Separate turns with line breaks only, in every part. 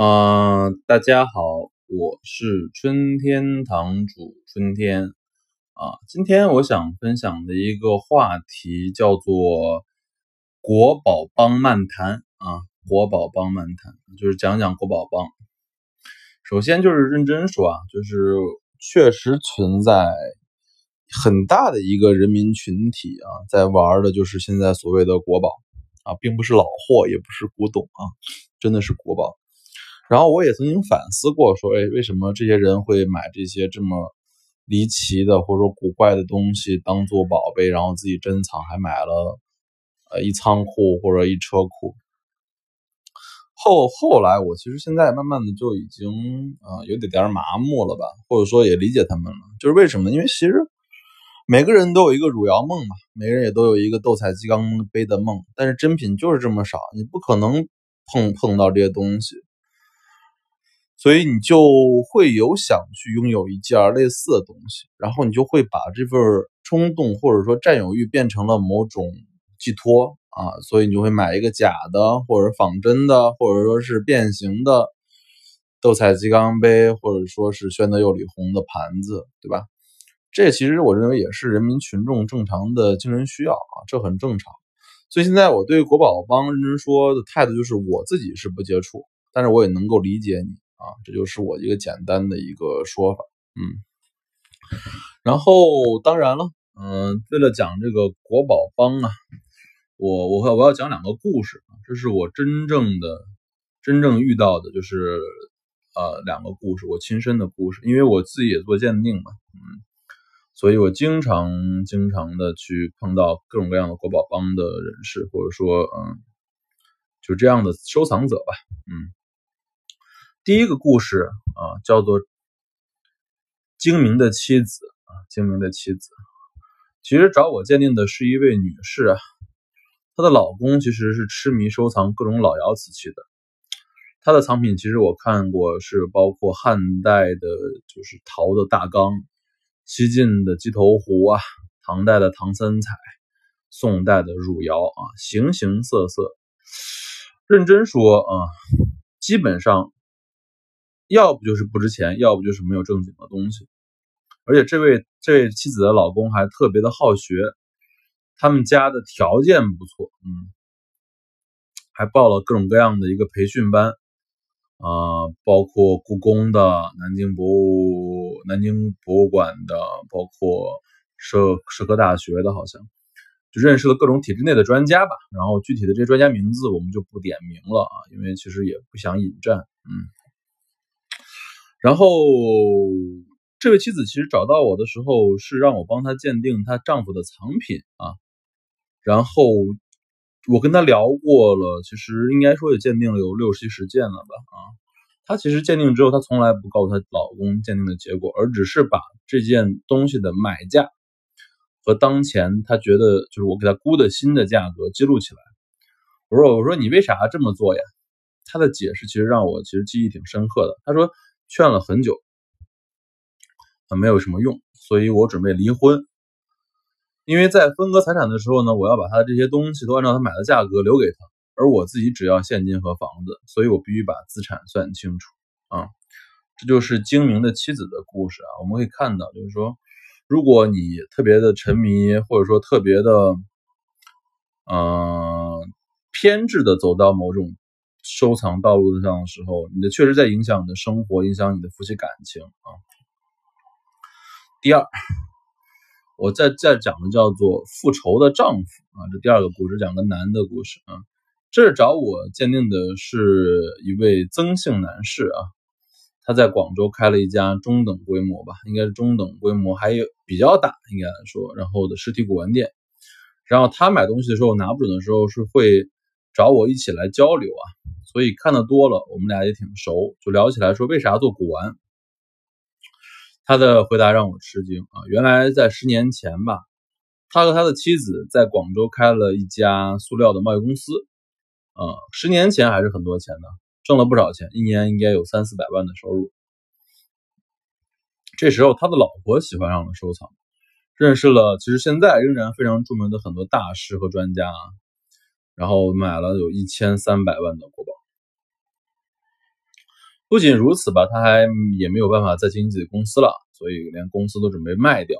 嗯，大家好，我是春天堂主春天啊。今天我想分享的一个话题叫做“国宝帮漫谈”啊，“国宝帮漫谈”就是讲讲国宝帮。首先就是认真说啊，就是确实存在很大的一个人民群体啊，在玩的就是现在所谓的国宝啊，并不是老货，也不是古董啊，真的是国宝。然后我也曾经反思过，说，哎，为什么这些人会买这些这么离奇的或者说古怪的东西当做宝贝，然后自己珍藏，还买了呃一仓库或者一车库。后后来，我其实现在慢慢的就已经啊有点点麻木了吧，或者说也理解他们了。就是为什么？因为其实每个人都有一个汝窑梦嘛，每个人也都有一个斗彩鸡缸杯的梦，但是真品就是这么少，你不可能碰碰到这些东西。所以你就会有想去拥有一件类似的东西，然后你就会把这份冲动或者说占有欲变成了某种寄托啊，所以你就会买一个假的或者仿真的或者说是变形的斗彩鸡缸杯，或者说是宣德釉里红的盘子，对吧？这其实我认为也是人民群众正常的精神需要啊，这很正常。所以现在我对国宝帮认真说的态度就是，我自己是不接触，但是我也能够理解你。啊，这就是我一个简单的一个说法，嗯，然后当然了，嗯，为了讲这个国宝帮啊，我我我要讲两个故事，这是我真正的真正遇到的，就是呃两个故事，我亲身的故事，因为我自己也做鉴定嘛，嗯，所以我经常经常的去碰到各种各样的国宝帮的人士，或者说嗯，就这样的收藏者吧，嗯。第一个故事啊，叫做精明的妻子啊，精明的妻子。其实找我鉴定的是一位女士啊，她的老公其实是痴迷收藏各种老窑瓷器的。她的藏品其实我看过，是包括汉代的，就是陶的大缸，西晋的鸡头壶啊，唐代的唐三彩，宋代的汝窑啊，形形色色。认真说啊，基本上。要不就是不值钱，要不就是没有正经的东西。而且这位这位妻子的老公还特别的好学，他们家的条件不错，嗯，还报了各种各样的一个培训班，啊，包括故宫的、南京博物、南京博物馆的，包括社社科大学的，好像就认识了各种体制内的专家吧。然后具体的这些专家名字我们就不点名了啊，因为其实也不想引战，嗯。然后，这位妻子其实找到我的时候是让我帮她鉴定她丈夫的藏品啊。然后我跟她聊过了，其实应该说也鉴定了有六七十件了吧啊。她其实鉴定之后，她从来不告诉她老公鉴定的结果，而只是把这件东西的买价和当前她觉得就是我给她估的新的价格记录起来。我说我说你为啥这么做呀？她的解释其实让我其实记忆挺深刻的。她说。劝了很久，啊，没有什么用，所以我准备离婚。因为在分割财产的时候呢，我要把他的这些东西都按照他买的价格留给他，而我自己只要现金和房子，所以我必须把资产算清楚啊。这就是精明的妻子的故事啊。我们可以看到，就是说，如果你特别的沉迷，或者说特别的，嗯，偏执的走到某种。收藏道路上的时候，你的确实在影响你的生活，影响你的夫妻感情啊。第二，我在在讲的叫做复仇的丈夫啊，这第二个故事讲个男的故事啊。这是找我鉴定的是一位曾姓男士啊，他在广州开了一家中等规模吧，应该是中等规模，还有比较大，应该来说，然后的实体古玩店。然后他买东西的时候拿不准的时候，是会找我一起来交流啊。所以看的多了，我们俩也挺熟，就聊起来说为啥做古玩。他的回答让我吃惊啊！原来在十年前吧，他和他的妻子在广州开了一家塑料的贸易公司，啊，十年前还是很多钱的，挣了不少钱，一年应该有三四百万的收入。这时候他的老婆喜欢上了收藏，认识了其实现在仍然非常著名的很多大师和专家。然后买了有一千三百万的国宝，不仅如此吧，他还也没有办法再经营自己的公司了，所以连公司都准备卖掉。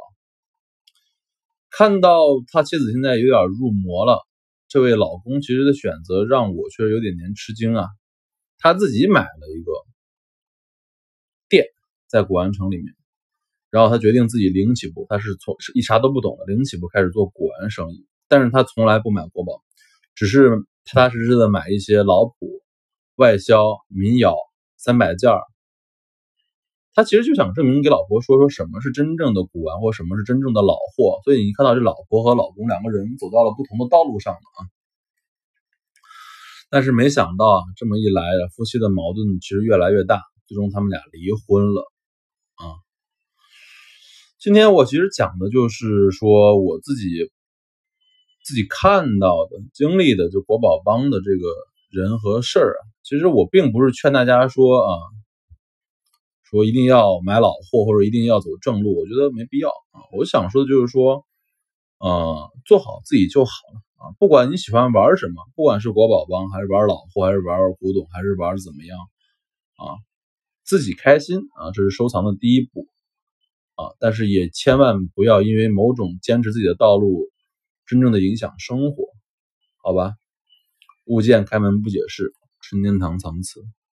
看到他妻子现在有点入魔了，这位老公其实的选择让我确实有点点吃惊啊。他自己买了一个店在古玩城里面，然后他决定自己零起步，他是从一啥都不懂的零起步开始做古玩生意，但是他从来不买国宝，只是踏踏实实的买一些老朴、外销、民窑三百件儿。他其实就想证明给老婆说说什么是真正的古玩或什么是真正的老货，所以你看到这老婆和老公两个人走到了不同的道路上了啊。但是没想到，这么一来，夫妻的矛盾其实越来越大，最终他们俩离婚了啊。今天我其实讲的就是说我自己自己看到的、经历的，就国宝帮的这个人和事儿啊。其实我并不是劝大家说啊。说一定要买老货或者一定要走正路，我觉得没必要啊。我想说的就是说，呃，做好自己就好了啊。不管你喜欢玩什么，不管是国宝帮还是玩老货，还是玩古董，还是玩怎么样啊，自己开心啊，这是收藏的第一步啊。但是也千万不要因为某种坚持自己的道路，真正的影响生活，好吧？物件开门不解释，升天堂藏词。